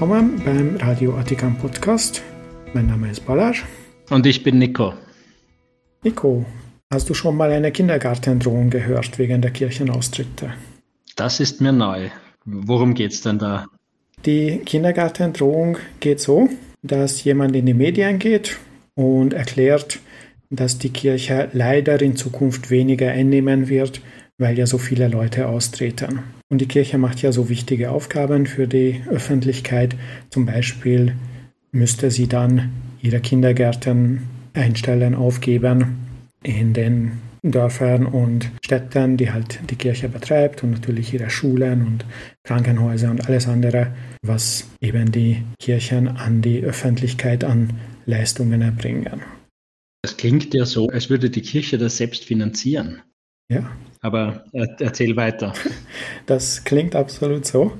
willkommen beim Radio Attikam Podcast. Mein Name ist Balazs. Und ich bin Nico. Nico, hast du schon mal eine Kindergartendrohung gehört wegen der Kirchenaustritte? Das ist mir neu. Worum geht es denn da? Die Kindergartendrohung geht so, dass jemand in die Medien geht und erklärt, dass die Kirche leider in Zukunft weniger einnehmen wird, weil ja so viele Leute austreten. Und die Kirche macht ja so wichtige Aufgaben für die Öffentlichkeit. Zum Beispiel müsste sie dann ihre Kindergärten einstellen, aufgeben in den Dörfern und Städten, die halt die Kirche betreibt und natürlich ihre Schulen und Krankenhäuser und alles andere, was eben die Kirchen an die Öffentlichkeit an Leistungen erbringen. Das klingt ja so, als würde die Kirche das selbst finanzieren. Ja. Aber erzähl weiter. Das klingt absolut so.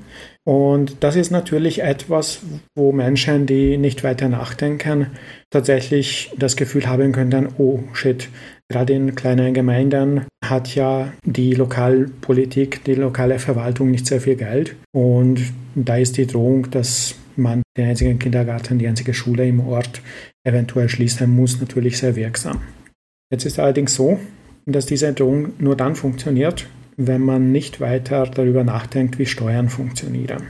Und das ist natürlich etwas, wo Menschen, die nicht weiter nachdenken, tatsächlich das Gefühl haben könnten, oh shit, gerade in kleinen Gemeinden hat ja die Lokalpolitik, die lokale Verwaltung nicht sehr viel Geld. Und da ist die Drohung, dass man den einzigen Kindergarten, die einzige Schule im Ort eventuell schließen muss, natürlich sehr wirksam. Jetzt ist allerdings so, dass diese Drohung nur dann funktioniert, wenn man nicht weiter darüber nachdenkt, wie Steuern funktionieren.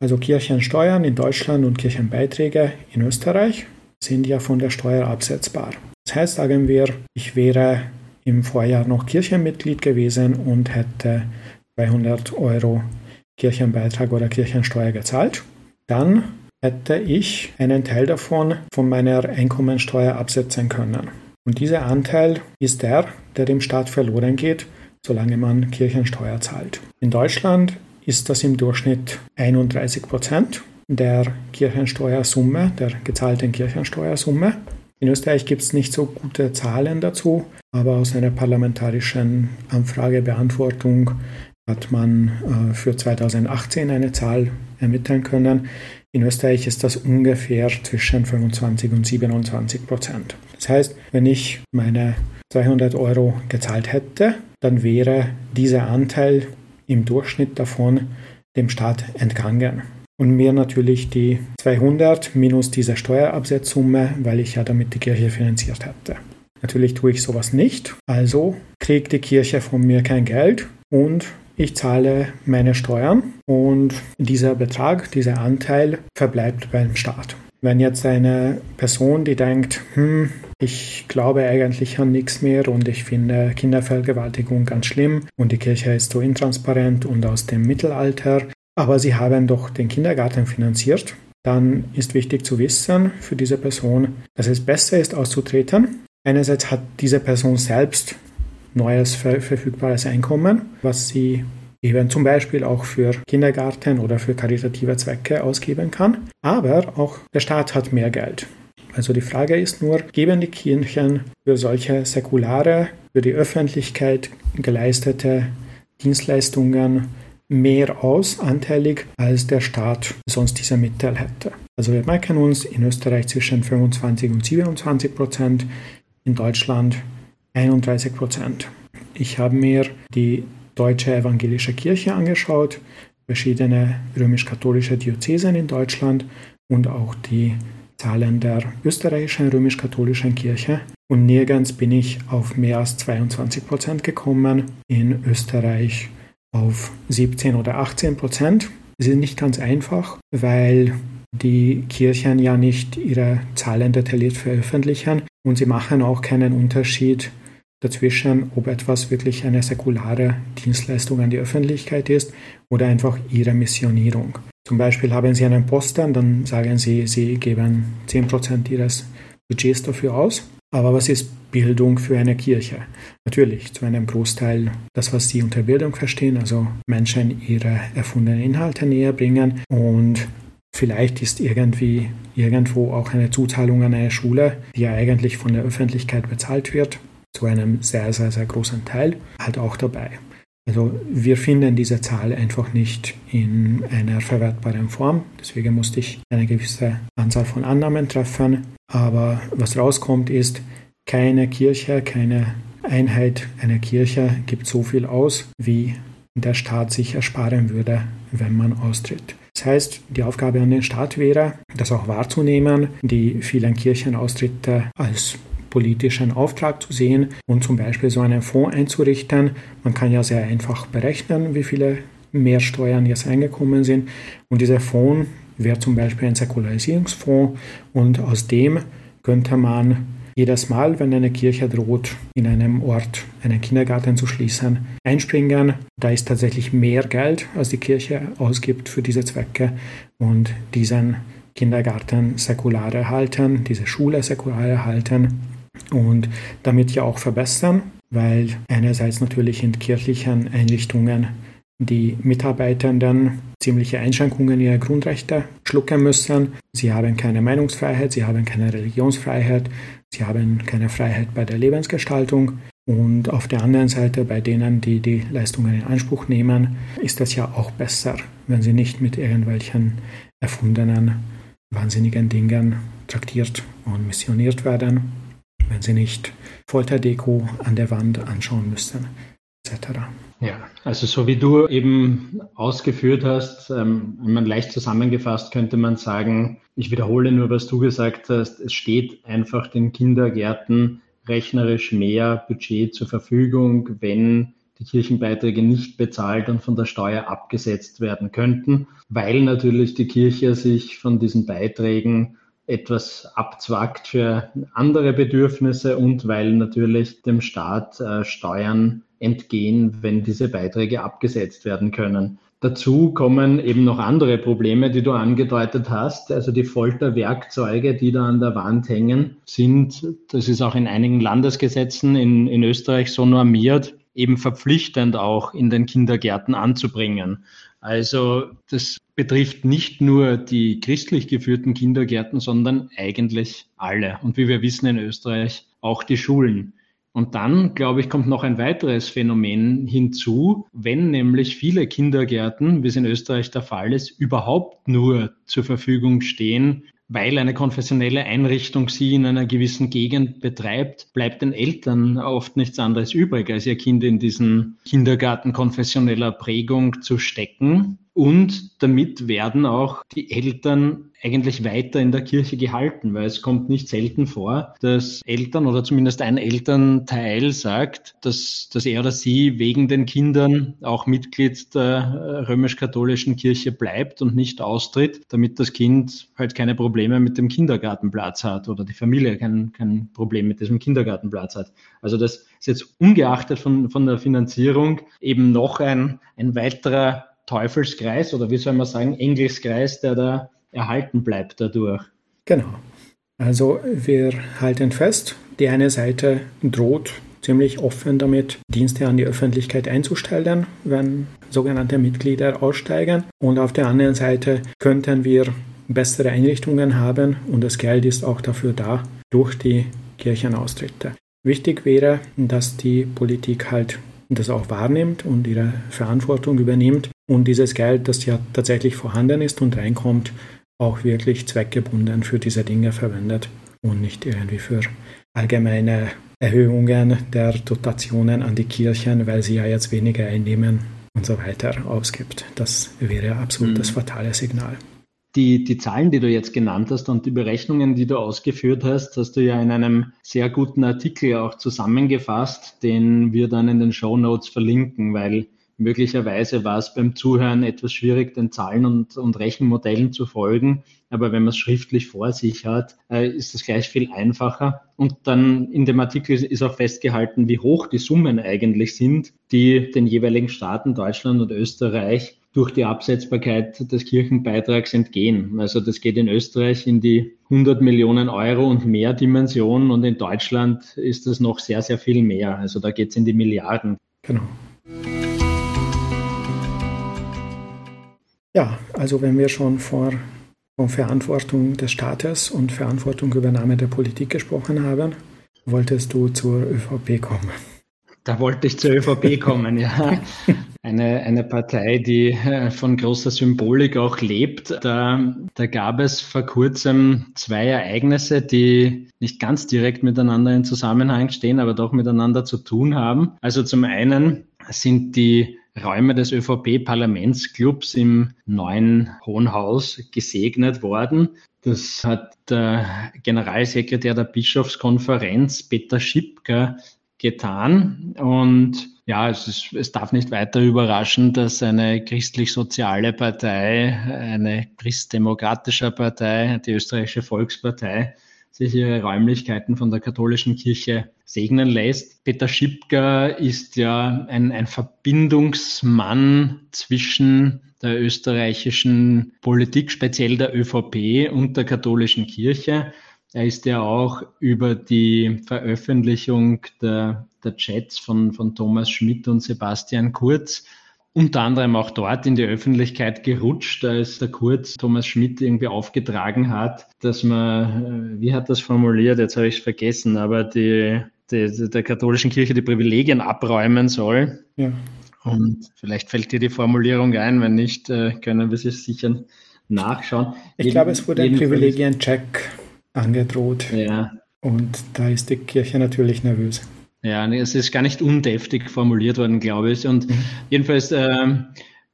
Also Kirchensteuern in Deutschland und Kirchenbeiträge in Österreich sind ja von der Steuer absetzbar. Das heißt, sagen wir, ich wäre im Vorjahr noch Kirchenmitglied gewesen und hätte 200 Euro Kirchenbeitrag oder Kirchensteuer gezahlt, dann hätte ich einen Teil davon von meiner Einkommensteuer absetzen können. Und dieser Anteil ist der, der dem Staat verloren geht, solange man Kirchensteuer zahlt. In Deutschland ist das im Durchschnitt 31 Prozent der Kirchensteuersumme, der gezahlten Kirchensteuersumme. In Österreich gibt es nicht so gute Zahlen dazu, aber aus einer parlamentarischen Anfragebeantwortung hat man äh, für 2018 eine Zahl ermitteln können. In Österreich ist das ungefähr zwischen 25 und 27 Prozent. Das heißt, wenn ich meine 200 Euro gezahlt hätte, dann wäre dieser Anteil im Durchschnitt davon dem Staat entgangen. Und mir natürlich die 200 minus diese Steuerabsetzsumme, weil ich ja damit die Kirche finanziert hätte. Natürlich tue ich sowas nicht, also kriegt die Kirche von mir kein Geld und ich zahle meine Steuern und dieser Betrag, dieser Anteil verbleibt beim Staat. Wenn jetzt eine Person, die denkt, hm, ich glaube eigentlich an nichts mehr und ich finde Kindervergewaltigung ganz schlimm und die Kirche ist so intransparent und aus dem Mittelalter, aber sie haben doch den Kindergarten finanziert, dann ist wichtig zu wissen für diese Person, dass es besser ist auszutreten. Einerseits hat diese Person selbst neues verfügbares Einkommen, was sie eben zum Beispiel auch für Kindergarten oder für karitative Zwecke ausgeben kann. Aber auch der Staat hat mehr Geld. Also die Frage ist nur, geben die Kirchen für solche säkulare, für die Öffentlichkeit geleistete Dienstleistungen mehr aus, anteilig, als der Staat sonst diese Mittel hätte. Also wir merken uns in Österreich zwischen 25 und 27 Prozent, in Deutschland 31 Prozent. Ich habe mir die Deutsche Evangelische Kirche angeschaut, verschiedene römisch-katholische Diözesen in Deutschland und auch die Zahlen der österreichischen römisch-katholischen Kirche. Und nirgends bin ich auf mehr als 22 Prozent gekommen, in Österreich auf 17 oder 18 Prozent. Es ist nicht ganz einfach, weil die Kirchen ja nicht ihre Zahlen detailliert veröffentlichen und sie machen auch keinen Unterschied dazwischen, ob etwas wirklich eine säkulare Dienstleistung an die Öffentlichkeit ist oder einfach ihre Missionierung. Zum Beispiel haben Sie einen Posten, dann sagen Sie, Sie geben 10% Ihres Budgets dafür aus. Aber was ist Bildung für eine Kirche? Natürlich zu einem Großteil das, was Sie unter Bildung verstehen, also Menschen ihre erfundenen Inhalte näher bringen und Vielleicht ist irgendwie irgendwo auch eine Zuzahlung an eine Schule, die ja eigentlich von der Öffentlichkeit bezahlt wird, zu einem sehr, sehr, sehr großen Teil halt auch dabei. Also wir finden diese Zahl einfach nicht in einer verwertbaren Form. Deswegen musste ich eine gewisse Anzahl von Annahmen treffen. Aber was rauskommt ist, keine Kirche, keine Einheit einer Kirche gibt so viel aus, wie der Staat sich ersparen würde, wenn man austritt. Das heißt, die Aufgabe an den Staat wäre, das auch wahrzunehmen, die vielen Kirchenaustritte als politischen Auftrag zu sehen und zum Beispiel so einen Fonds einzurichten. Man kann ja sehr einfach berechnen, wie viele Mehrsteuern jetzt eingekommen sind. Und dieser Fonds wäre zum Beispiel ein Säkularisierungsfonds und aus dem könnte man jedes Mal, wenn eine Kirche droht, in einem Ort einen Kindergarten zu schließen, einspringen. Da ist tatsächlich mehr Geld, als die Kirche ausgibt für diese Zwecke und diesen Kindergarten säkular erhalten, diese Schule säkular erhalten und damit ja auch verbessern, weil einerseits natürlich in kirchlichen Einrichtungen die Mitarbeitenden ziemliche Einschränkungen ihrer Grundrechte schlucken müssen. Sie haben keine Meinungsfreiheit, sie haben keine Religionsfreiheit, sie haben keine Freiheit bei der Lebensgestaltung. Und auf der anderen Seite, bei denen, die die Leistungen in Anspruch nehmen, ist das ja auch besser, wenn sie nicht mit irgendwelchen erfundenen, wahnsinnigen Dingen traktiert und missioniert werden, wenn sie nicht Folterdeko an der Wand anschauen müssen, etc. Ja, also so wie du eben ausgeführt hast, ähm, man leicht zusammengefasst könnte man sagen, ich wiederhole nur, was du gesagt hast, es steht einfach den Kindergärten rechnerisch mehr Budget zur Verfügung, wenn die Kirchenbeiträge nicht bezahlt und von der Steuer abgesetzt werden könnten, weil natürlich die Kirche sich von diesen Beiträgen etwas abzwackt für andere Bedürfnisse und weil natürlich dem Staat äh, Steuern entgehen, wenn diese Beiträge abgesetzt werden können. Dazu kommen eben noch andere Probleme, die du angedeutet hast. Also die Folterwerkzeuge, die da an der Wand hängen, sind, das ist auch in einigen Landesgesetzen in, in Österreich so normiert, eben verpflichtend auch in den Kindergärten anzubringen. Also das betrifft nicht nur die christlich geführten Kindergärten, sondern eigentlich alle. Und wie wir wissen in Österreich auch die Schulen. Und dann, glaube ich, kommt noch ein weiteres Phänomen hinzu, wenn nämlich viele Kindergärten, wie es in Österreich der Fall ist, überhaupt nur zur Verfügung stehen, weil eine konfessionelle Einrichtung sie in einer gewissen Gegend betreibt, bleibt den Eltern oft nichts anderes übrig, als ihr Kind in diesen Kindergarten konfessioneller Prägung zu stecken. Und damit werden auch die Eltern eigentlich weiter in der Kirche gehalten, weil es kommt nicht selten vor, dass Eltern oder zumindest ein Elternteil sagt, dass, dass er oder sie wegen den Kindern auch Mitglied der römisch-katholischen Kirche bleibt und nicht austritt, damit das Kind halt keine Probleme mit dem Kindergartenplatz hat oder die Familie kein, kein Problem mit diesem Kindergartenplatz hat. Also das ist jetzt ungeachtet von, von der Finanzierung eben noch ein, ein weiterer Teufelskreis oder wie soll man sagen, Engelskreis, der da erhalten bleibt dadurch. Genau. Also wir halten fest, die eine Seite droht ziemlich offen damit, Dienste an die Öffentlichkeit einzustellen, wenn sogenannte Mitglieder aussteigen. Und auf der anderen Seite könnten wir bessere Einrichtungen haben und das Geld ist auch dafür da durch die Kirchenaustritte. Wichtig wäre, dass die Politik halt das auch wahrnimmt und ihre Verantwortung übernimmt und dieses Geld, das ja tatsächlich vorhanden ist und reinkommt, auch wirklich zweckgebunden für diese Dinge verwendet und nicht irgendwie für allgemeine Erhöhungen der Dotationen an die Kirchen, weil sie ja jetzt weniger einnehmen und so weiter ausgibt. Das wäre absolut mhm. das fatale Signal. Die, die Zahlen, die du jetzt genannt hast und die Berechnungen, die du ausgeführt hast, hast du ja in einem sehr guten Artikel auch zusammengefasst, den wir dann in den Show Notes verlinken, weil möglicherweise war es beim Zuhören etwas schwierig, den Zahlen und, und Rechenmodellen zu folgen. Aber wenn man es schriftlich vor sich hat, äh, ist es gleich viel einfacher. Und dann in dem Artikel ist auch festgehalten, wie hoch die Summen eigentlich sind, die den jeweiligen Staaten Deutschland und Österreich durch die Absetzbarkeit des Kirchenbeitrags entgehen. Also das geht in Österreich in die 100 Millionen Euro und mehr Dimension und in Deutschland ist das noch sehr, sehr viel mehr. Also da geht es in die Milliarden. Genau. Ja, also wenn wir schon vor, von Verantwortung des Staates und Verantwortung Übernahme der Politik gesprochen haben, wolltest du zur ÖVP kommen. Da wollte ich zur ÖVP kommen, ja. Eine, eine Partei, die äh, von großer Symbolik auch lebt. Da, da gab es vor kurzem zwei Ereignisse, die nicht ganz direkt miteinander in Zusammenhang stehen, aber doch miteinander zu tun haben. Also zum einen sind die Räume des ÖVP-Parlamentsclubs im neuen Hohen Haus gesegnet worden. Das hat der Generalsekretär der Bischofskonferenz Peter Schipker getan. Und ja, es, ist, es darf nicht weiter überraschen, dass eine christlich-soziale Partei, eine christdemokratische Partei, die österreichische Volkspartei, sich ihre Räumlichkeiten von der katholischen Kirche segnen lässt. Peter Schipka ist ja ein, ein Verbindungsmann zwischen der österreichischen Politik, speziell der ÖVP und der katholischen Kirche. Er ist ja auch über die Veröffentlichung der, der Chats von, von Thomas Schmidt und Sebastian Kurz unter anderem auch dort in die Öffentlichkeit gerutscht, als der Kurz Thomas Schmidt irgendwie aufgetragen hat, dass man, äh, wie hat das formuliert, jetzt habe ich es vergessen, aber die, die, der katholischen Kirche die Privilegien abräumen soll. Ja. Und vielleicht fällt dir die Formulierung ein, wenn nicht, äh, können wir sie sicher nachschauen. Ich glaube, es wurde ein Privilegien-Check angedroht. Ja. Und da ist die Kirche natürlich nervös. Ja, es ist gar nicht undeftig formuliert worden, glaube ich. Und mhm. jedenfalls, äh,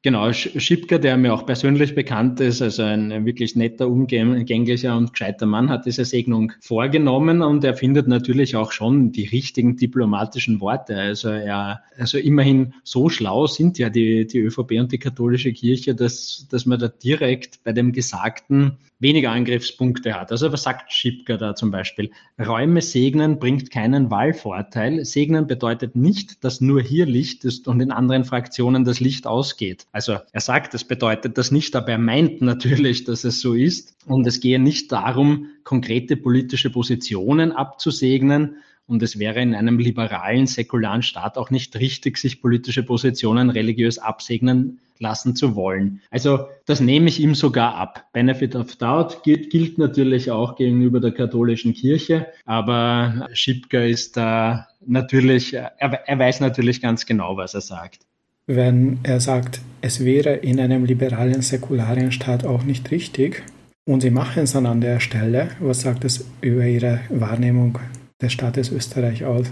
genau, Schipka, der mir auch persönlich bekannt ist, also ein wirklich netter, umgänglicher und gescheiter Mann, hat diese Segnung vorgenommen und er findet natürlich auch schon die richtigen diplomatischen Worte. Also er, also immerhin so schlau sind ja die, die ÖVP und die katholische Kirche, dass, dass man da direkt bei dem Gesagten weniger Angriffspunkte hat. Also was sagt Schipka da zum Beispiel? Räume segnen bringt keinen Wahlvorteil. Segnen bedeutet nicht, dass nur hier Licht ist und in anderen Fraktionen das Licht ausgeht. Also er sagt, das bedeutet das nicht, aber er meint natürlich, dass es so ist. Und es gehe nicht darum, konkrete politische Positionen abzusegnen, und es wäre in einem liberalen, säkularen Staat auch nicht richtig, sich politische Positionen religiös absegnen lassen zu wollen. Also das nehme ich ihm sogar ab. Benefit of Doubt gilt, gilt natürlich auch gegenüber der katholischen Kirche, aber Schipka ist da natürlich, er, er weiß natürlich ganz genau, was er sagt. Wenn er sagt, es wäre in einem liberalen, säkularen Staat auch nicht richtig, und sie machen es dann an der Stelle, was sagt es über ihre Wahrnehmung des Staates Österreich aus?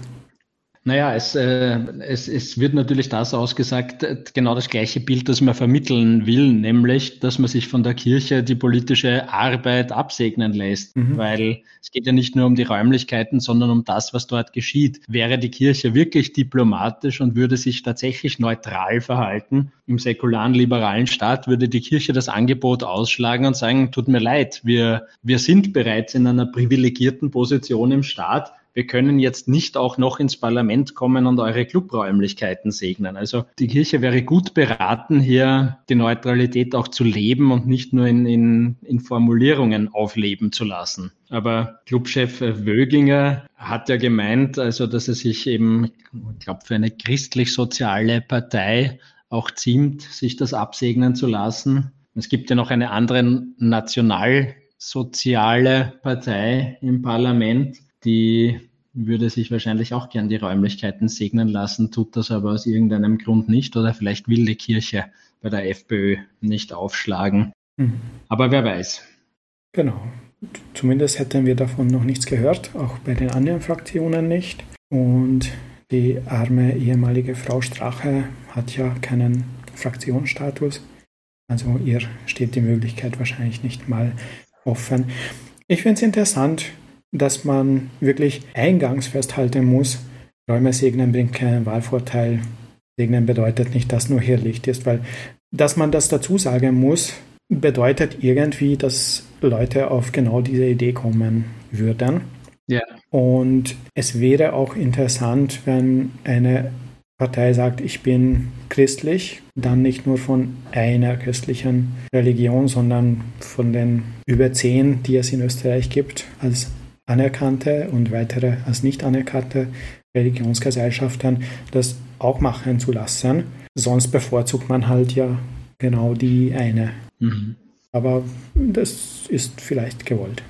Naja, es, äh, es, es wird natürlich das ausgesagt, äh, genau das gleiche Bild, das man vermitteln will, nämlich, dass man sich von der Kirche die politische Arbeit absegnen lässt, mhm. weil es geht ja nicht nur um die Räumlichkeiten, sondern um das, was dort geschieht. Wäre die Kirche wirklich diplomatisch und würde sich tatsächlich neutral verhalten im säkularen liberalen Staat, würde die Kirche das Angebot ausschlagen und sagen, tut mir leid, wir, wir sind bereits in einer privilegierten Position im Staat, wir können jetzt nicht auch noch ins Parlament kommen und eure Clubräumlichkeiten segnen. Also die Kirche wäre gut beraten, hier die Neutralität auch zu leben und nicht nur in, in, in Formulierungen aufleben zu lassen. Aber Clubchef Wöginger hat ja gemeint, also dass er sich eben, ich glaube, für eine christlich-soziale Partei auch ziemt, sich das absegnen zu lassen. Es gibt ja noch eine andere nationalsoziale Partei im Parlament, die würde sich wahrscheinlich auch gern die Räumlichkeiten segnen lassen, tut das aber aus irgendeinem Grund nicht oder vielleicht will die Kirche bei der FPÖ nicht aufschlagen. Mhm. Aber wer weiß. Genau. Zumindest hätten wir davon noch nichts gehört, auch bei den anderen Fraktionen nicht. Und die arme ehemalige Frau Strache hat ja keinen Fraktionsstatus. Also ihr steht die Möglichkeit wahrscheinlich nicht mal offen. Ich finde es interessant, dass man wirklich eingangs festhalten muss, Räume segnen bringt keinen Wahlvorteil. Segnen bedeutet nicht, dass nur hier Licht ist, weil dass man das dazu sagen muss, bedeutet irgendwie, dass Leute auf genau diese Idee kommen würden. Ja. Und es wäre auch interessant, wenn eine Partei sagt, ich bin christlich, dann nicht nur von einer christlichen Religion, sondern von den über zehn, die es in Österreich gibt, als anerkannte und weitere als nicht anerkannte Religionsgesellschaften das auch machen zu lassen. Sonst bevorzugt man halt ja genau die eine. Mhm. Aber das ist vielleicht gewollt.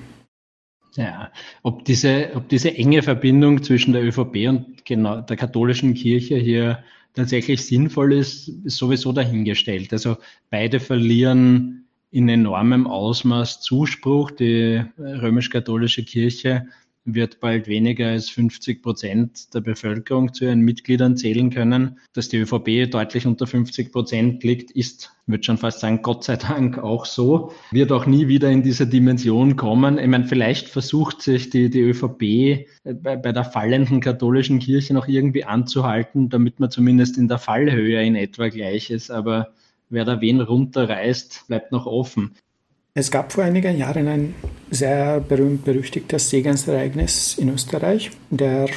Ja, ob diese, ob diese enge Verbindung zwischen der ÖVP und genau der katholischen Kirche hier tatsächlich sinnvoll ist, ist sowieso dahingestellt. Also beide verlieren in enormem Ausmaß Zuspruch. Die römisch-katholische Kirche wird bald weniger als 50 Prozent der Bevölkerung zu ihren Mitgliedern zählen können. Dass die ÖVP deutlich unter 50 Prozent liegt, ist, würde schon fast sagen, Gott sei Dank auch so. Wird auch nie wieder in diese Dimension kommen. Ich meine, vielleicht versucht sich die, die ÖVP äh, bei, bei der fallenden katholischen Kirche noch irgendwie anzuhalten, damit man zumindest in der Fallhöhe in etwa gleich ist. Aber wer da wen runterreißt, bleibt noch offen. Es gab vor einigen Jahren ein sehr berühmt-berüchtigtes Segensereignis in Österreich. Der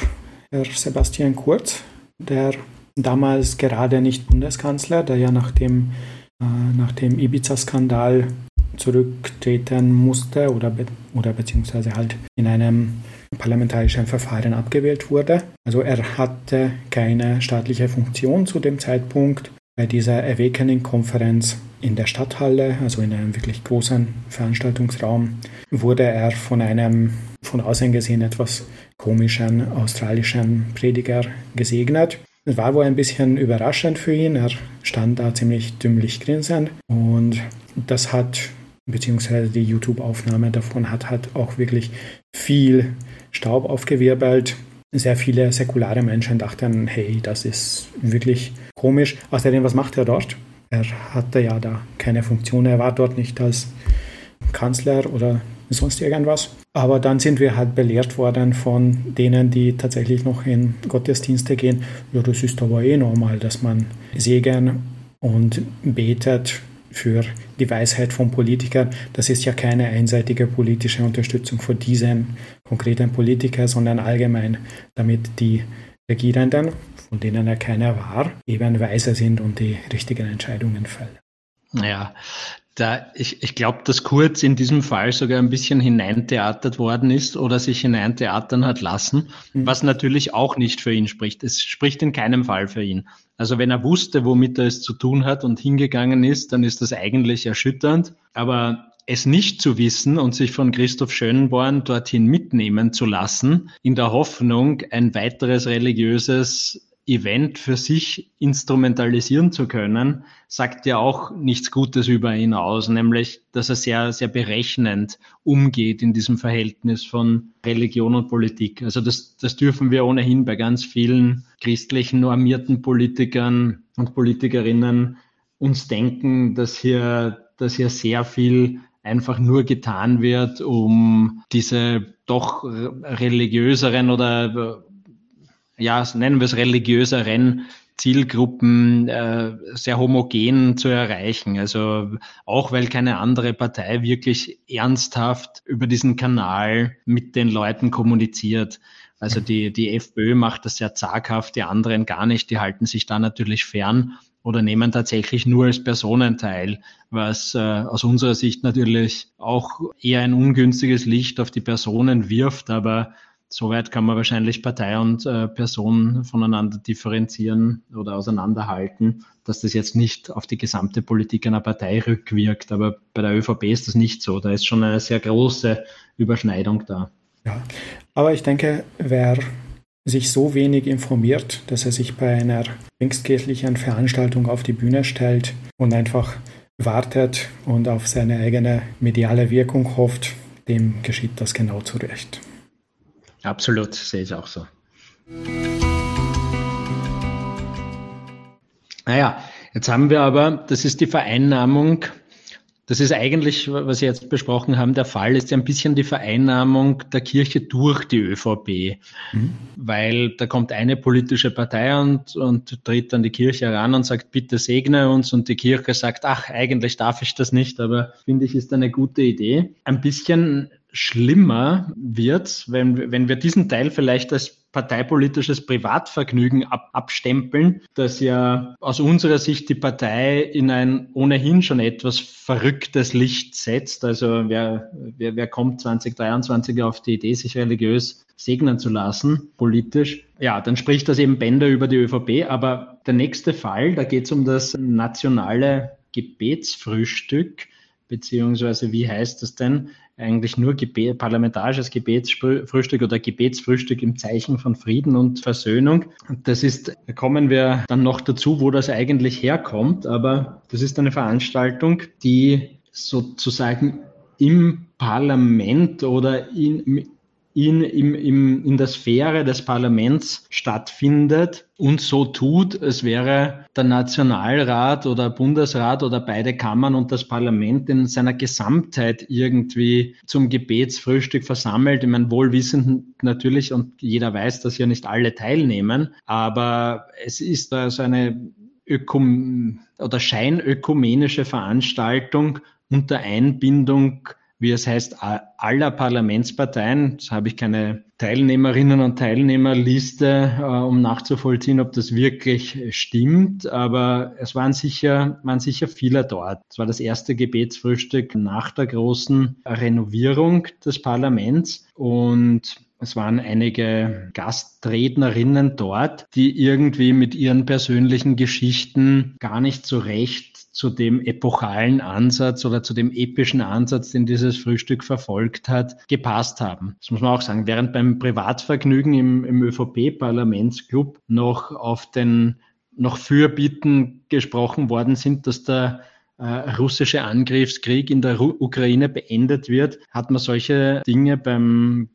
Herr Sebastian Kurz, der damals gerade nicht Bundeskanzler, der ja nach dem, äh, dem Ibiza-Skandal zurücktreten musste oder, be oder beziehungsweise halt in einem parlamentarischen Verfahren abgewählt wurde. Also er hatte keine staatliche Funktion zu dem Zeitpunkt. Bei dieser Awakening-Konferenz in der Stadthalle, also in einem wirklich großen Veranstaltungsraum, wurde er von einem von außen gesehen etwas komischen australischen Prediger gesegnet. Es war wohl ein bisschen überraschend für ihn. Er stand da ziemlich dümmlich grinsend und das hat, beziehungsweise die YouTube-Aufnahme davon hat, hat auch wirklich viel Staub aufgewirbelt. Sehr viele säkulare Menschen dachten, hey, das ist wirklich komisch. Außerdem, was macht er dort? Er hatte ja da keine Funktion, er war dort nicht als Kanzler oder sonst irgendwas. Aber dann sind wir halt belehrt worden von denen, die tatsächlich noch in Gottesdienste gehen. Ja, das ist aber eh normal, dass man Segen und betet für die Weisheit von Politikern. Das ist ja keine einseitige politische Unterstützung für diesen konkreten Politiker, sondern allgemein, damit die Regierenden von denen er keiner war, eben weiser sind und die richtigen Entscheidungen fällen. Ja, da, ich, ich glaube, dass Kurz in diesem Fall sogar ein bisschen hineintheatert worden ist oder sich hineintheatern hat lassen, mhm. was natürlich auch nicht für ihn spricht. Es spricht in keinem Fall für ihn. Also wenn er wusste, womit er es zu tun hat und hingegangen ist, dann ist das eigentlich erschütternd. Aber es nicht zu wissen und sich von Christoph Schönborn dorthin mitnehmen zu lassen, in der Hoffnung, ein weiteres religiöses Event für sich instrumentalisieren zu können, sagt ja auch nichts Gutes über ihn aus, nämlich, dass er sehr, sehr berechnend umgeht in diesem Verhältnis von Religion und Politik. Also das, das dürfen wir ohnehin bei ganz vielen christlichen normierten Politikern und Politikerinnen uns denken, dass hier, dass hier sehr viel einfach nur getan wird, um diese doch religiöseren oder ja, nennen wir es religiöseren Zielgruppen äh, sehr homogen zu erreichen. Also auch weil keine andere Partei wirklich ernsthaft über diesen Kanal mit den Leuten kommuniziert. Also die, die FPÖ macht das sehr zaghaft, die anderen gar nicht, die halten sich da natürlich fern oder nehmen tatsächlich nur als Personen teil, was äh, aus unserer Sicht natürlich auch eher ein ungünstiges Licht auf die Personen wirft, aber Soweit kann man wahrscheinlich Partei und äh, Person voneinander differenzieren oder auseinanderhalten, dass das jetzt nicht auf die gesamte Politik einer Partei rückwirkt. Aber bei der ÖVP ist das nicht so. Da ist schon eine sehr große Überschneidung da. Ja, aber ich denke, wer sich so wenig informiert, dass er sich bei einer pfingstkirchlichen Veranstaltung auf die Bühne stellt und einfach wartet und auf seine eigene mediale Wirkung hofft, dem geschieht das genau zu Recht. Absolut, sehe ich auch so. Naja, jetzt haben wir aber, das ist die Vereinnahmung, das ist eigentlich, was Sie jetzt besprochen haben, der Fall ist ja ein bisschen die Vereinnahmung der Kirche durch die ÖVP, mhm. weil da kommt eine politische Partei und, und tritt dann die Kirche heran und sagt, bitte segne uns und die Kirche sagt, ach, eigentlich darf ich das nicht, aber finde ich, ist eine gute Idee. Ein bisschen schlimmer wird, wenn, wenn wir diesen Teil vielleicht als parteipolitisches Privatvergnügen ab, abstempeln, das ja aus unserer Sicht die Partei in ein ohnehin schon etwas verrücktes Licht setzt. Also wer, wer, wer kommt 2023 auf die Idee, sich religiös segnen zu lassen, politisch? Ja, dann spricht das eben Bänder über die ÖVP. Aber der nächste Fall, da geht es um das nationale Gebetsfrühstück, beziehungsweise wie heißt das denn? Eigentlich nur Gebet, parlamentarisches Gebetsfrühstück oder Gebetsfrühstück im Zeichen von Frieden und Versöhnung. Das ist, da kommen wir dann noch dazu, wo das eigentlich herkommt, aber das ist eine Veranstaltung, die sozusagen im Parlament oder in, in, im, im, in der Sphäre des Parlaments stattfindet und so tut, es wäre der Nationalrat oder Bundesrat oder beide Kammern und das Parlament in seiner Gesamtheit irgendwie zum Gebetsfrühstück versammelt. Ich meine, wohlwissend natürlich und jeder weiß, dass ja nicht alle teilnehmen, aber es ist also eine Ökum oder scheinökumenische Veranstaltung unter Einbindung wie es heißt, aller Parlamentsparteien. Jetzt habe ich keine Teilnehmerinnen und Teilnehmerliste, äh, um nachzuvollziehen, ob das wirklich stimmt. Aber es waren sicher, waren sicher viele dort. Es war das erste Gebetsfrühstück nach der großen Renovierung des Parlaments und es waren einige Gastrednerinnen dort, die irgendwie mit ihren persönlichen Geschichten gar nicht so recht zu dem epochalen Ansatz oder zu dem epischen Ansatz, den dieses Frühstück verfolgt hat, gepasst haben. Das muss man auch sagen. Während beim Privatvergnügen im, im ÖVP-Parlamentsclub noch auf den noch Fürbieten gesprochen worden sind, dass der äh, russische Angriffskrieg in der Ru Ukraine beendet wird, hat man solche Dinge beim,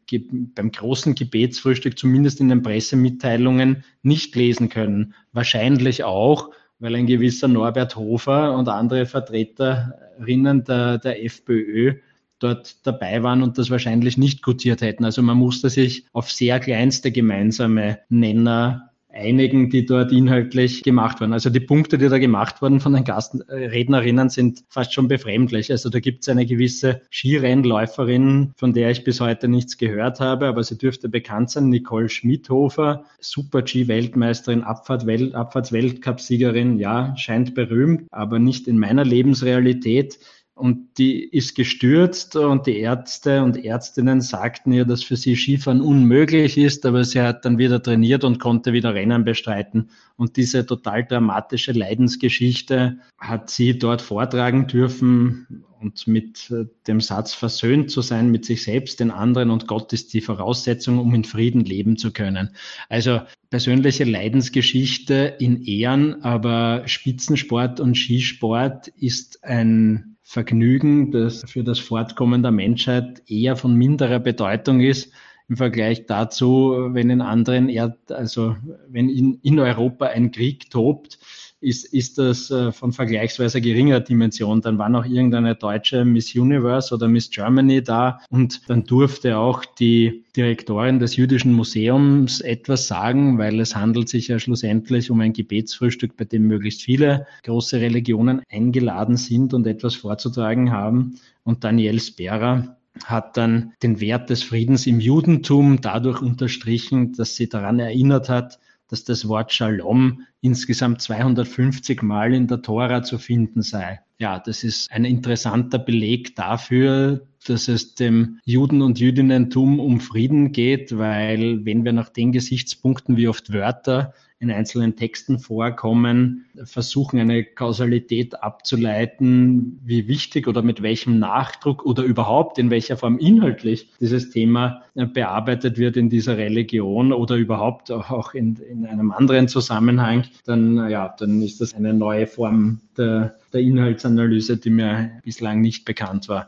beim großen Gebetsfrühstück, zumindest in den Pressemitteilungen, nicht lesen können. Wahrscheinlich auch, weil ein gewisser Norbert Hofer und andere Vertreterinnen der, der FPÖ dort dabei waren und das wahrscheinlich nicht gutiert hätten. Also man musste sich auf sehr kleinste gemeinsame Nenner einigen, die dort inhaltlich gemacht wurden. Also die Punkte, die da gemacht wurden von den Gastrednerinnen, sind fast schon befremdlich. Also da gibt es eine gewisse Skirennläuferin, von der ich bis heute nichts gehört habe, aber sie dürfte bekannt sein, Nicole Schmidhofer, Super-G-Weltmeisterin, Abfahrt Abfahrtsweltcup-Siegerin, ja, scheint berühmt, aber nicht in meiner Lebensrealität und die ist gestürzt und die Ärzte und Ärztinnen sagten ihr, dass für sie Skifahren unmöglich ist, aber sie hat dann wieder trainiert und konnte wieder Rennen bestreiten. Und diese total dramatische Leidensgeschichte hat sie dort vortragen dürfen und mit äh, dem Satz versöhnt zu sein mit sich selbst, den anderen und Gott ist die Voraussetzung, um in Frieden leben zu können. Also persönliche Leidensgeschichte in Ehren, aber Spitzensport und Skisport ist ein Vergnügen, das für das Fortkommen der Menschheit eher von minderer Bedeutung ist im Vergleich dazu, wenn in anderen Erd, also wenn in, in Europa ein Krieg tobt, ist, ist das äh, von vergleichsweise geringer Dimension. Dann war noch irgendeine deutsche Miss Universe oder Miss Germany da und dann durfte auch die Direktorin des Jüdischen Museums etwas sagen, weil es handelt sich ja schlussendlich um ein Gebetsfrühstück, bei dem möglichst viele große Religionen eingeladen sind und etwas vorzutragen haben. Und Daniel Spera, hat dann den Wert des Friedens im Judentum dadurch unterstrichen, dass sie daran erinnert hat, dass das Wort Shalom insgesamt 250 Mal in der Tora zu finden sei. Ja, das ist ein interessanter Beleg dafür, dass es dem Juden- und Jüdinnentum um Frieden geht, weil wenn wir nach den Gesichtspunkten, wie oft Wörter in einzelnen Texten vorkommen, versuchen eine Kausalität abzuleiten, wie wichtig oder mit welchem Nachdruck oder überhaupt in welcher Form inhaltlich dieses Thema äh, bearbeitet wird in dieser Religion oder überhaupt auch in, in einem anderen Zusammenhang, dann, ja, dann ist das eine neue Form der, der Inhaltsanalyse, die mir bislang nicht bekannt war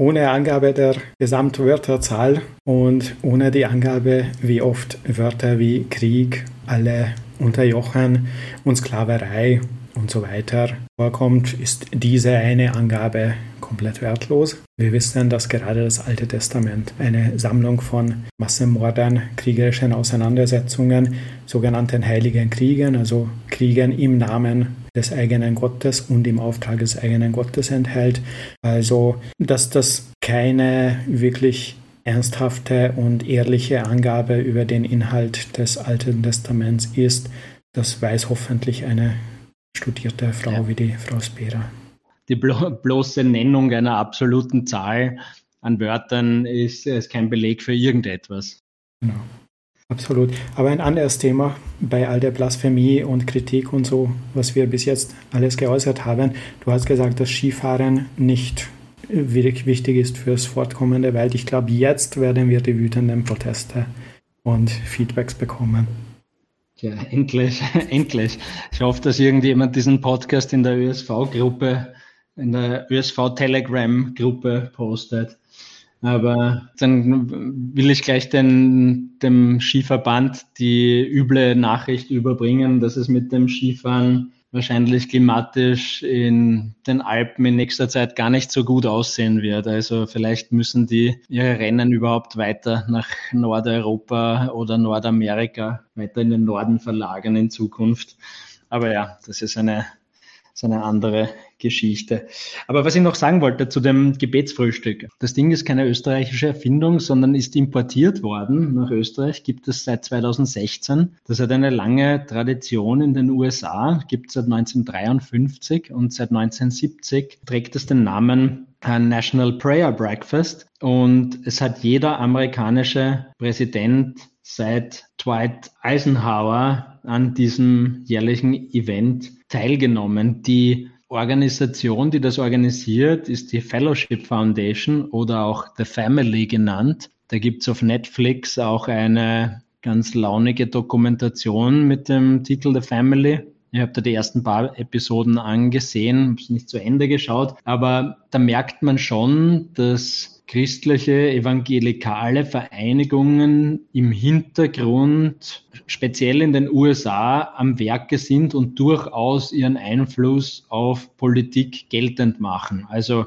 ohne Angabe der Gesamtwörterzahl und ohne die Angabe, wie oft Wörter wie Krieg, alle unterjochen und Sklaverei und so weiter vorkommt, ist diese eine Angabe komplett wertlos. Wir wissen, dass gerade das Alte Testament eine Sammlung von Massenmorden, kriegerischen Auseinandersetzungen, sogenannten heiligen Kriegen, also Kriegen im Namen des eigenen Gottes und im Auftrag des eigenen Gottes enthält. Also, dass das keine wirklich ernsthafte und ehrliche Angabe über den Inhalt des Alten Testaments ist, das weiß hoffentlich eine studierte Frau ja. wie die Frau Spera. Die blo bloße Nennung einer absoluten Zahl an Wörtern ist, ist kein Beleg für irgendetwas. Genau. Absolut. Aber ein anderes Thema bei all der Blasphemie und Kritik und so, was wir bis jetzt alles geäußert haben. Du hast gesagt, dass Skifahren nicht wirklich wichtig ist fürs fortkommende Welt. Ich glaube, jetzt werden wir die wütenden Proteste und Feedbacks bekommen. Ja, endlich, endlich. Ich hoffe, dass irgendjemand diesen Podcast in der ÖSV-Gruppe, in der ÖSV-Telegram-Gruppe postet. Aber dann will ich gleich den, dem Skiverband die üble Nachricht überbringen, dass es mit dem Skifahren wahrscheinlich klimatisch in den Alpen in nächster Zeit gar nicht so gut aussehen wird. Also vielleicht müssen die ihre Rennen überhaupt weiter nach Nordeuropa oder Nordamerika, weiter in den Norden verlagern in Zukunft. Aber ja, das ist eine, ist eine andere Geschichte. Aber was ich noch sagen wollte zu dem Gebetsfrühstück. Das Ding ist keine österreichische Erfindung, sondern ist importiert worden nach Österreich, gibt es seit 2016. Das hat eine lange Tradition in den USA, gibt es seit 1953 und seit 1970 trägt es den Namen äh, National Prayer Breakfast und es hat jeder amerikanische Präsident seit Dwight Eisenhower an diesem jährlichen Event teilgenommen. Die Organisation, die das organisiert, ist die Fellowship Foundation oder auch The Family genannt. Da gibt's auf Netflix auch eine ganz launige Dokumentation mit dem Titel The Family. Ich habe da die ersten paar Episoden angesehen, habe es nicht zu Ende geschaut, aber da merkt man schon, dass christliche, evangelikale Vereinigungen im Hintergrund, speziell in den USA, am Werke sind und durchaus ihren Einfluss auf Politik geltend machen. Also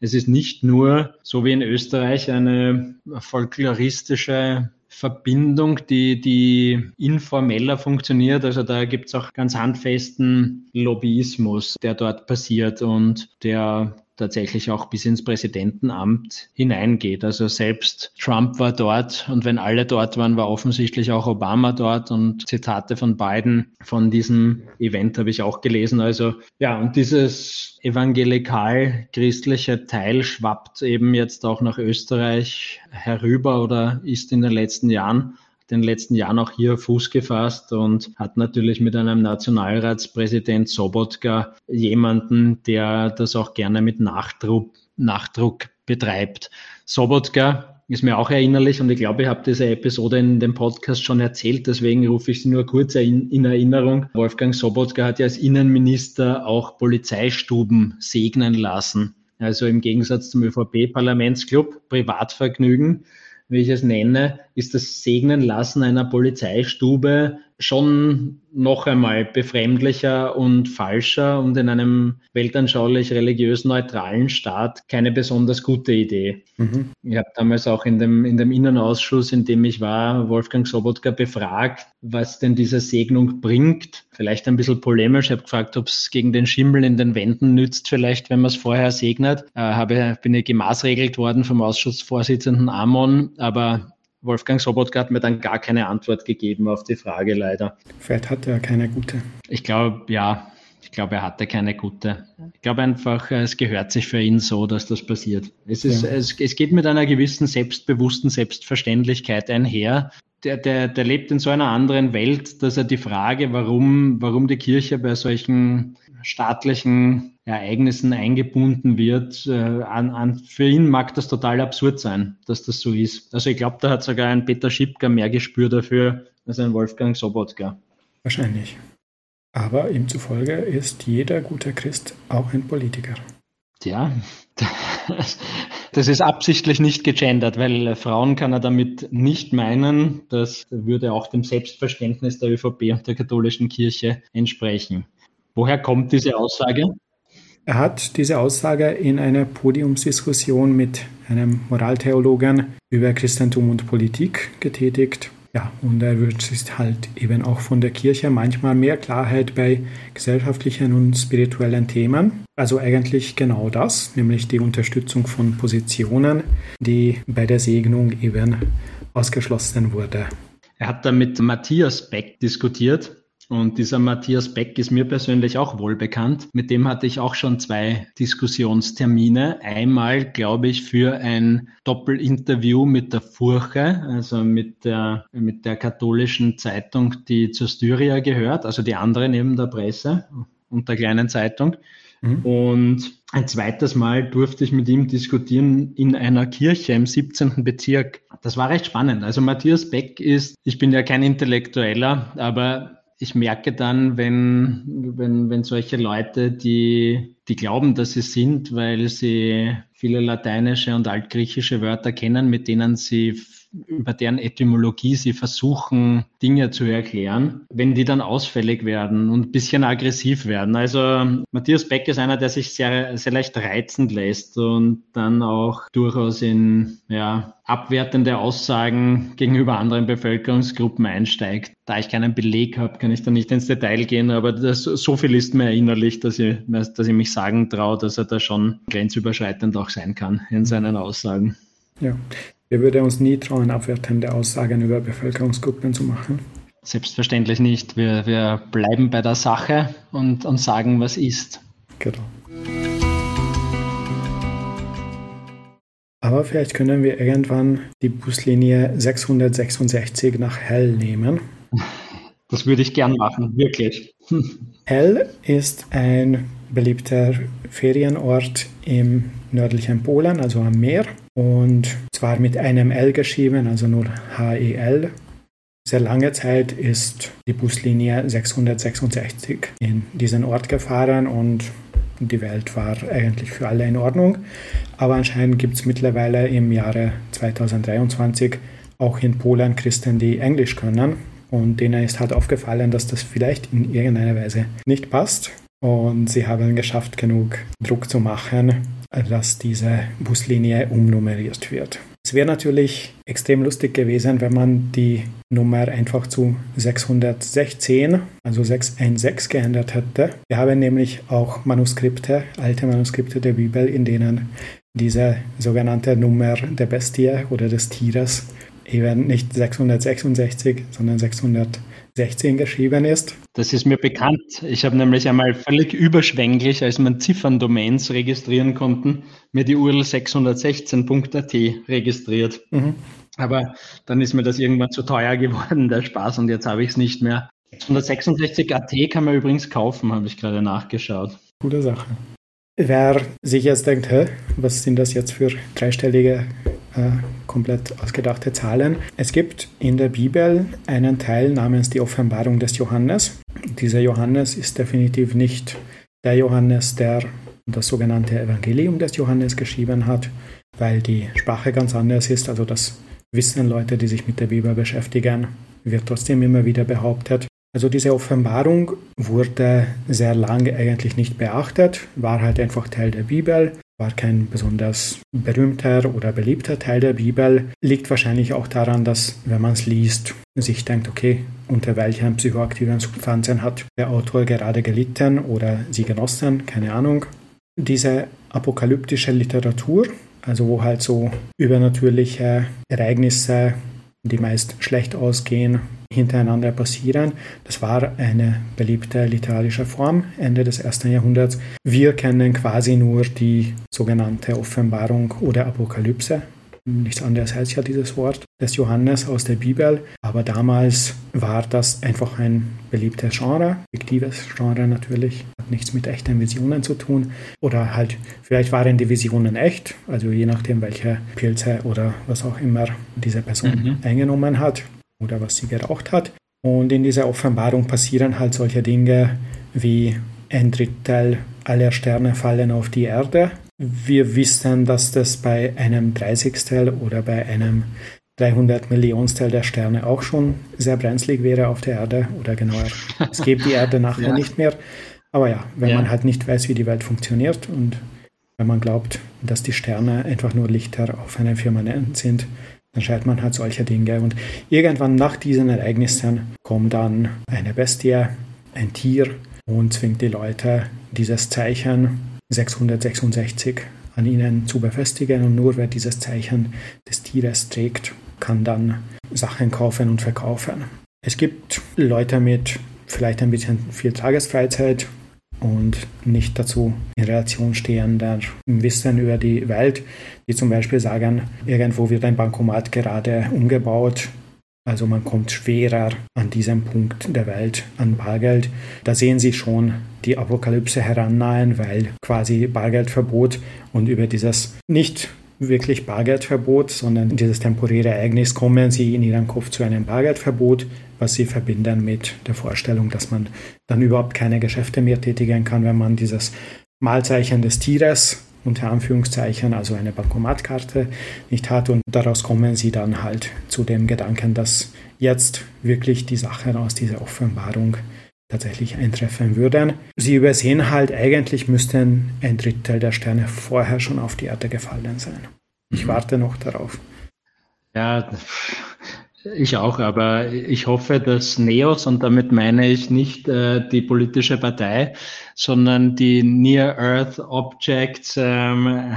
es ist nicht nur, so wie in Österreich, eine folkloristische Verbindung, die, die informeller funktioniert. Also da gibt es auch ganz handfesten Lobbyismus, der dort passiert und der tatsächlich auch bis ins Präsidentenamt hineingeht. Also selbst Trump war dort und wenn alle dort waren, war offensichtlich auch Obama dort und Zitate von Biden von diesem Event habe ich auch gelesen. Also ja, und dieses evangelikal-christliche Teil schwappt eben jetzt auch nach Österreich herüber oder ist in den letzten Jahren den letzten Jahren auch hier Fuß gefasst und hat natürlich mit einem Nationalratspräsident Sobotka jemanden, der das auch gerne mit Nachdruck, Nachdruck betreibt. Sobotka ist mir auch erinnerlich und ich glaube, ich habe diese Episode in dem Podcast schon erzählt, deswegen rufe ich sie nur kurz in, Erinnerung. Wolfgang Sobotka hat ja als Innenminister auch Polizeistuben segnen lassen. Also im Gegensatz zum ÖVP-Parlamentsclub, Privatvergnügen wie ich es nenne, ist das Segnen lassen einer Polizeistube schon noch einmal befremdlicher und falscher und in einem weltanschaulich religiös neutralen Staat keine besonders gute Idee. Mhm. Ich habe damals auch in dem, in dem Innenausschuss, in dem ich war, Wolfgang Sobotka befragt, was denn diese Segnung bringt. Vielleicht ein bisschen polemisch. Ich habe gefragt, ob es gegen den Schimmel in den Wänden nützt, vielleicht, wenn man es vorher segnet. Äh, habe, bin ich gemaßregelt worden vom Ausschussvorsitzenden Amon, aber Wolfgang Sobotka hat mir dann gar keine Antwort gegeben auf die Frage leider. Vielleicht hatte er keine gute. Ich glaube, ja, ich glaube, er hatte keine gute. Ich glaube einfach, es gehört sich für ihn so, dass das passiert. Es, ist, ja. es, es geht mit einer gewissen selbstbewussten Selbstverständlichkeit einher. Der, der, der lebt in so einer anderen Welt, dass er die Frage, warum, warum die Kirche bei solchen staatlichen Ereignissen eingebunden wird. Äh, an, an, für ihn mag das total absurd sein, dass das so ist. Also ich glaube, da hat sogar ein Peter Schipka mehr Gespür dafür als ein Wolfgang Sobotka. Wahrscheinlich. Aber ihm zufolge ist jeder gute Christ auch ein Politiker. Tja, das ist absichtlich nicht gegendert, weil Frauen kann er damit nicht meinen. Das würde auch dem Selbstverständnis der ÖVP und der katholischen Kirche entsprechen. Woher kommt diese Aussage? Er hat diese Aussage in einer Podiumsdiskussion mit einem Moraltheologen über Christentum und Politik getätigt. Ja, und er wünscht sich halt eben auch von der Kirche manchmal mehr Klarheit bei gesellschaftlichen und spirituellen Themen. Also eigentlich genau das, nämlich die Unterstützung von Positionen, die bei der Segnung eben ausgeschlossen wurde. Er hat da mit Matthias Beck diskutiert, und dieser Matthias Beck ist mir persönlich auch wohl bekannt. Mit dem hatte ich auch schon zwei Diskussionstermine. Einmal, glaube ich, für ein Doppelinterview mit der Furche, also mit der, mit der katholischen Zeitung, die zur Styria gehört, also die andere neben der Presse und der kleinen Zeitung. Mhm. Und ein zweites Mal durfte ich mit ihm diskutieren in einer Kirche im 17. Bezirk. Das war recht spannend. Also Matthias Beck ist, ich bin ja kein Intellektueller, aber ich merke dann, wenn, wenn, wenn solche Leute, die, die glauben, dass sie sind, weil sie viele lateinische und altgriechische Wörter kennen, mit denen sie über deren Etymologie sie versuchen, Dinge zu erklären, wenn die dann ausfällig werden und ein bisschen aggressiv werden. Also Matthias Beck ist einer, der sich sehr, sehr leicht reizen lässt und dann auch durchaus in ja, abwertende Aussagen gegenüber anderen Bevölkerungsgruppen einsteigt. Da ich keinen Beleg habe, kann ich da nicht ins Detail gehen, aber das, so viel ist mir erinnerlich, dass ich, dass ich mich sagen traue, dass er da schon grenzüberschreitend auch sein kann in seinen Aussagen. Ja, wir würden uns nie trauen, abwertende Aussagen über Bevölkerungsgruppen zu machen. Selbstverständlich nicht. Wir, wir bleiben bei der Sache und, und sagen, was ist. Genau. Aber vielleicht können wir irgendwann die Buslinie 666 nach Hell nehmen. Das würde ich gern machen, wirklich. Hell ist ein beliebter Ferienort im nördlichen Polen, also am Meer. Und zwar mit einem L geschrieben, also nur HEL. Sehr lange Zeit ist die Buslinie 666 in diesen Ort gefahren und die Welt war eigentlich für alle in Ordnung. Aber anscheinend gibt es mittlerweile im Jahre 2023 auch in Polen Christen, die Englisch können. Und denen ist halt aufgefallen, dass das vielleicht in irgendeiner Weise nicht passt. Und sie haben geschafft, genug Druck zu machen, dass diese Buslinie umnummeriert wird. Es wäre natürlich extrem lustig gewesen, wenn man die Nummer einfach zu 616, also 616 geändert hätte. Wir haben nämlich auch Manuskripte, alte Manuskripte der Bibel, in denen diese sogenannte Nummer der Bestie oder des Tieres eben nicht 666, sondern 616 geschrieben ist. Das ist mir bekannt. Ich habe nämlich einmal völlig überschwänglich, als man Zifferndomains registrieren konnten, mir die URL 616.at registriert. Mhm. Aber dann ist mir das irgendwann zu teuer geworden, der Spaß, und jetzt habe ich es nicht mehr. 666.at kann man übrigens kaufen, habe ich gerade nachgeschaut. Gute Sache. Wer sich jetzt denkt, hä, was sind das jetzt für dreistellige äh, komplett ausgedachte Zahlen. Es gibt in der Bibel einen Teil namens die Offenbarung des Johannes. Dieser Johannes ist definitiv nicht der Johannes, der das sogenannte Evangelium des Johannes geschrieben hat, weil die Sprache ganz anders ist. Also das wissen Leute, die sich mit der Bibel beschäftigen, wird trotzdem immer wieder behauptet. Also diese Offenbarung wurde sehr lange eigentlich nicht beachtet, war halt einfach Teil der Bibel war kein besonders berühmter oder beliebter Teil der Bibel. Liegt wahrscheinlich auch daran, dass, wenn man es liest, sich denkt, okay, unter welchen psychoaktiven Substanzen hat der Autor gerade gelitten oder sie genossen, keine Ahnung. Diese apokalyptische Literatur, also wo halt so übernatürliche Ereignisse, die meist schlecht ausgehen, hintereinander passieren. Das war eine beliebte literarische Form Ende des ersten Jahrhunderts. Wir kennen quasi nur die sogenannte Offenbarung oder Apokalypse. Nichts anderes heißt ja dieses Wort des Johannes aus der Bibel. Aber damals war das einfach ein beliebtes Genre, fiktives Genre natürlich, hat nichts mit echten Visionen zu tun. Oder halt, vielleicht waren die Visionen echt, also je nachdem, welche Pilze oder was auch immer diese Person mhm. eingenommen hat oder was sie geraucht hat. Und in dieser Offenbarung passieren halt solche Dinge wie ein Drittel aller Sterne fallen auf die Erde. Wir wissen, dass das bei einem Dreißigstel oder bei einem 300 Millionstel der Sterne auch schon sehr brenzlig wäre auf der Erde oder genauer, es gibt die Erde nachher ja. nicht mehr. Aber ja, wenn ja. man halt nicht weiß, wie die Welt funktioniert und wenn man glaubt, dass die Sterne einfach nur Lichter auf einem Firmament sind, dann schreibt man halt solche Dinge. Und irgendwann nach diesen Ereignissen kommt dann eine Bestie, ein Tier und zwingt die Leute, dieses Zeichen 666 an ihnen zu befestigen. Und nur wer dieses Zeichen des Tieres trägt, kann dann Sachen kaufen und verkaufen. Es gibt Leute mit vielleicht ein bisschen viel Tagesfreizeit und nicht dazu in Relation stehender Wissen über die Welt, die zum Beispiel sagen, irgendwo wird ein Bankomat gerade umgebaut, also man kommt schwerer an diesem Punkt der Welt an Bargeld. Da sehen Sie schon die Apokalypse herannahen, weil quasi Bargeldverbot und über dieses nicht wirklich Bargeldverbot, sondern dieses temporäre Ereignis kommen Sie in Ihrem Kopf zu einem Bargeldverbot was sie verbinden mit der Vorstellung, dass man dann überhaupt keine Geschäfte mehr tätigen kann, wenn man dieses Malzeichen des Tieres unter Anführungszeichen, also eine Bankomatkarte nicht hat. Und daraus kommen sie dann halt zu dem Gedanken, dass jetzt wirklich die Sachen aus dieser Offenbarung tatsächlich eintreffen würden. Sie übersehen halt, eigentlich müssten ein Drittel der Sterne vorher schon auf die Erde gefallen sein. Ich mhm. warte noch darauf. Ja, ich auch, aber ich hoffe, dass NEOS, und damit meine ich nicht äh, die politische Partei, sondern die Near Earth Objects ähm,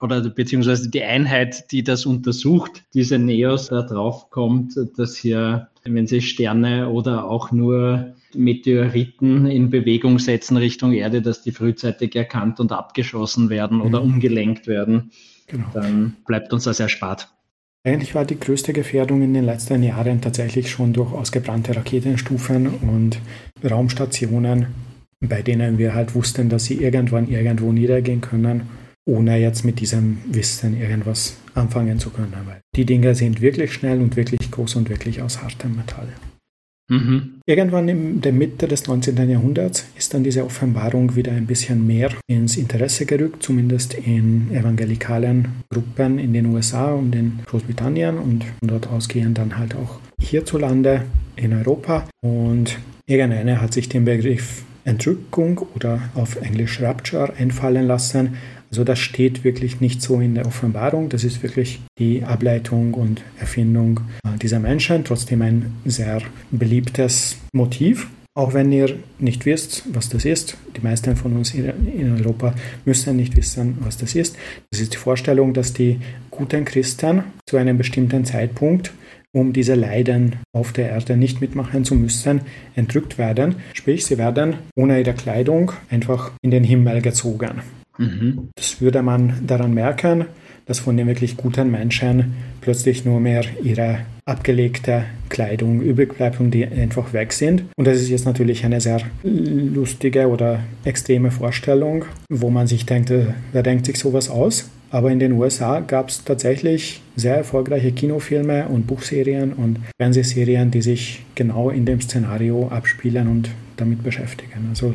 oder beziehungsweise die Einheit, die das untersucht, diese NEOS da drauf kommt, dass hier, wenn sie Sterne oder auch nur Meteoriten in Bewegung setzen Richtung Erde, dass die frühzeitig erkannt und abgeschossen werden oder mhm. umgelenkt werden, genau. dann bleibt uns das erspart. Eigentlich war die größte Gefährdung in den letzten Jahren tatsächlich schon durch ausgebrannte Raketenstufen und Raumstationen, bei denen wir halt wussten, dass sie irgendwann irgendwo niedergehen können, ohne jetzt mit diesem Wissen irgendwas anfangen zu können. Weil die Dinge sind wirklich schnell und wirklich groß und wirklich aus hartem Metall. Mhm. Irgendwann in der Mitte des 19. Jahrhunderts ist dann diese Offenbarung wieder ein bisschen mehr ins Interesse gerückt, zumindest in evangelikalen Gruppen in den USA und in Großbritannien und von dort ausgehend dann halt auch hierzulande in Europa. Und irgendeiner hat sich den Begriff Entrückung oder auf Englisch Rapture einfallen lassen also das steht wirklich nicht so in der Offenbarung. Das ist wirklich die Ableitung und Erfindung äh, dieser Menschen. Trotzdem ein sehr beliebtes Motiv. Auch wenn ihr nicht wisst, was das ist, die meisten von uns in Europa müssen nicht wissen, was das ist. Das ist die Vorstellung, dass die guten Christen zu einem bestimmten Zeitpunkt, um diese Leiden auf der Erde nicht mitmachen zu müssen, entrückt werden. Sprich, sie werden ohne ihre Kleidung einfach in den Himmel gezogen. Mhm. Das würde man daran merken, dass von den wirklich guten Menschen plötzlich nur mehr ihre abgelegte Kleidung übrig bleibt und die einfach weg sind. Und das ist jetzt natürlich eine sehr lustige oder extreme Vorstellung, wo man sich denkt, äh, wer denkt sich sowas aus? Aber in den USA gab es tatsächlich sehr erfolgreiche Kinofilme und Buchserien und Fernsehserien, die sich genau in dem Szenario abspielen und damit beschäftigen. Also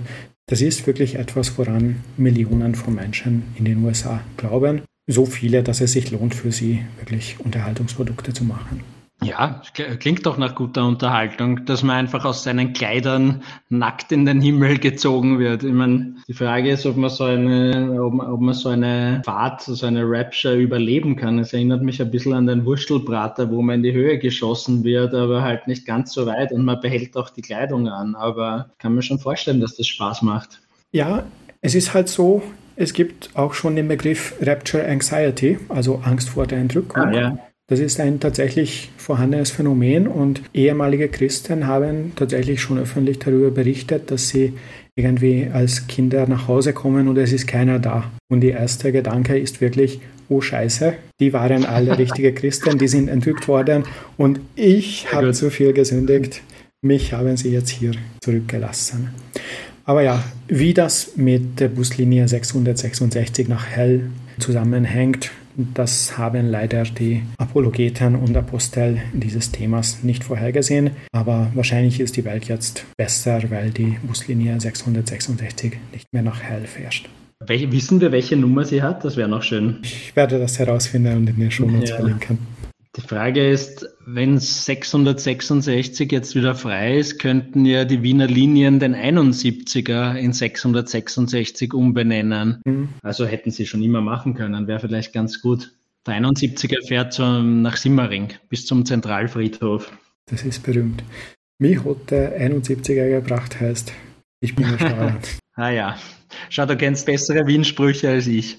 das ist wirklich etwas, woran Millionen von Menschen in den USA glauben. So viele, dass es sich lohnt, für sie wirklich Unterhaltungsprodukte zu machen. Ja, klingt doch nach guter Unterhaltung, dass man einfach aus seinen Kleidern nackt in den Himmel gezogen wird. Ich meine, die Frage ist, ob man so eine, ob man, ob man so eine Fahrt, so eine Rapture überleben kann. Es erinnert mich ein bisschen an den Wurstelbrater, wo man in die Höhe geschossen wird, aber halt nicht ganz so weit und man behält auch die Kleidung an. Aber kann mir schon vorstellen, dass das Spaß macht. Ja, es ist halt so, es gibt auch schon den Begriff Rapture Anxiety, also Angst vor der Entrückung. Ah, ja. Das ist ein tatsächlich vorhandenes Phänomen und ehemalige Christen haben tatsächlich schon öffentlich darüber berichtet, dass sie irgendwie als Kinder nach Hause kommen und es ist keiner da. Und der erste Gedanke ist wirklich, oh Scheiße, die waren alle richtige Christen, die sind entrückt worden und ich habe zu viel gesündigt. Mich haben sie jetzt hier zurückgelassen. Aber ja, wie das mit der Buslinie 666 nach Hell zusammenhängt, das haben leider die Apologeten und Apostel dieses Themas nicht vorhergesehen. Aber wahrscheinlich ist die Welt jetzt besser, weil die Buslinie 666 nicht mehr nach Hell fährt. Welche, wissen wir, welche Nummer sie hat? Das wäre noch schön. Ich werde das herausfinden und in den Show Notes ja. verlinken. Die Frage ist, wenn 666 jetzt wieder frei ist, könnten ja die Wiener Linien den 71er in 666 umbenennen. Mhm. Also hätten sie schon immer machen können, wäre vielleicht ganz gut. Der 71er fährt zum, nach Simmering bis zum Zentralfriedhof. Das ist berühmt. Mich hat der 71er gebracht, heißt, ich bin erstaunt. ah ja, schau, du kennst bessere Wien-Sprüche als ich.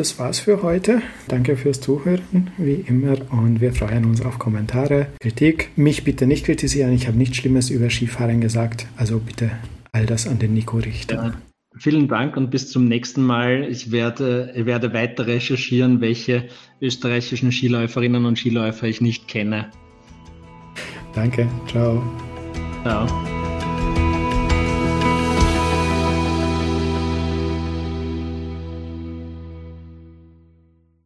Das war's für heute. Danke fürs Zuhören, wie immer, und wir freuen uns auf Kommentare, Kritik. Mich bitte nicht kritisieren, ich habe nichts Schlimmes über Skifahren gesagt, also bitte all das an den Nico richten. Ja. Vielen Dank und bis zum nächsten Mal. Ich werde, ich werde weiter recherchieren, welche österreichischen Skiläuferinnen und Skiläufer ich nicht kenne. Danke, ciao. Ciao.